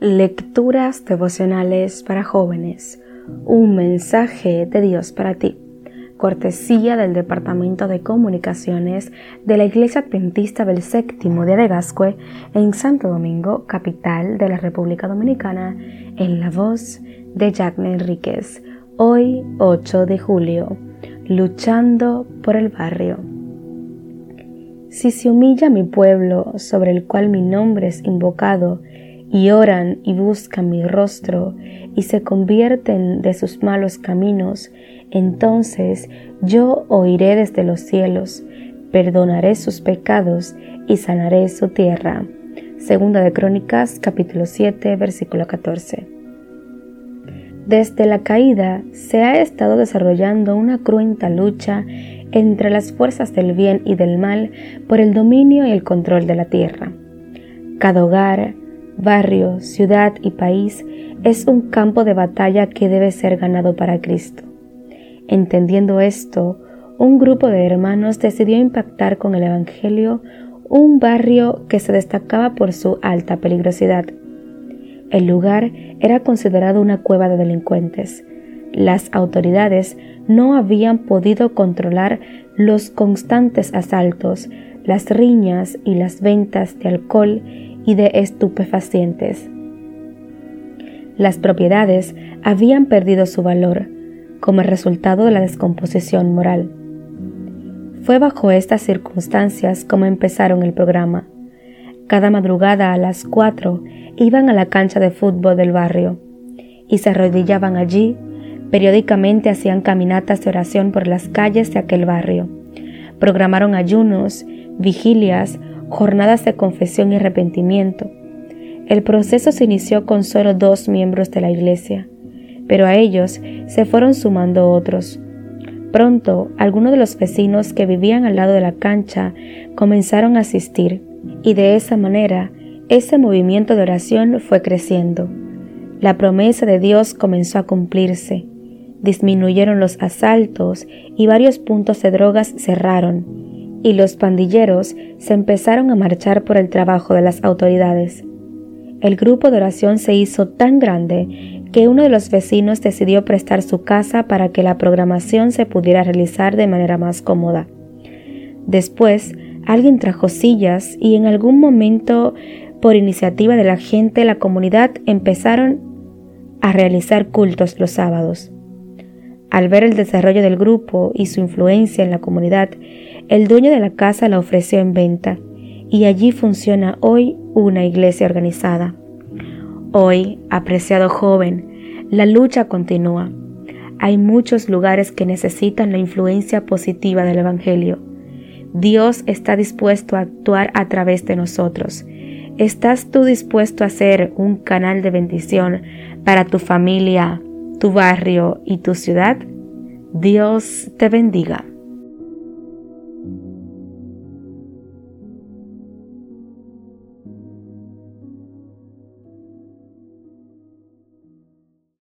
Lecturas devocionales para jóvenes. Un mensaje de Dios para ti. Cortesía del Departamento de Comunicaciones de la Iglesia Adventista del Séptimo Día de Gascue en Santo Domingo, capital de la República Dominicana, en la voz de Jacques Enríquez. Hoy, 8 de julio. Luchando por el barrio. Si se humilla mi pueblo, sobre el cual mi nombre es invocado, y oran y buscan mi rostro y se convierten de sus malos caminos, entonces yo oiré desde los cielos, perdonaré sus pecados y sanaré su tierra. Segunda de Crónicas capítulo 7 versículo 14. Desde la caída se ha estado desarrollando una cruenta lucha entre las fuerzas del bien y del mal por el dominio y el control de la tierra. Cada hogar, barrio, ciudad y país es un campo de batalla que debe ser ganado para Cristo. Entendiendo esto, un grupo de hermanos decidió impactar con el Evangelio un barrio que se destacaba por su alta peligrosidad. El lugar era considerado una cueva de delincuentes. Las autoridades no habían podido controlar los constantes asaltos, las riñas y las ventas de alcohol y de estupefacientes. Las propiedades habían perdido su valor como resultado de la descomposición moral. Fue bajo estas circunstancias como empezaron el programa. Cada madrugada a las cuatro iban a la cancha de fútbol del barrio y se arrodillaban allí. Periódicamente hacían caminatas de oración por las calles de aquel barrio. Programaron ayunos, vigilias, jornadas de confesión y arrepentimiento. El proceso se inició con solo dos miembros de la iglesia, pero a ellos se fueron sumando otros. Pronto, algunos de los vecinos que vivían al lado de la cancha comenzaron a asistir, y de esa manera ese movimiento de oración fue creciendo. La promesa de Dios comenzó a cumplirse. Disminuyeron los asaltos y varios puntos de drogas cerraron, y los pandilleros se empezaron a marchar por el trabajo de las autoridades. El grupo de oración se hizo tan grande que uno de los vecinos decidió prestar su casa para que la programación se pudiera realizar de manera más cómoda. Después, alguien trajo sillas y en algún momento, por iniciativa de la gente, la comunidad empezaron a realizar cultos los sábados. Al ver el desarrollo del grupo y su influencia en la comunidad, el dueño de la casa la ofreció en venta y allí funciona hoy una iglesia organizada. Hoy, apreciado joven, la lucha continúa. Hay muchos lugares que necesitan la influencia positiva del Evangelio. Dios está dispuesto a actuar a través de nosotros. ¿Estás tú dispuesto a ser un canal de bendición para tu familia, tu barrio y tu ciudad? Dios te bendiga.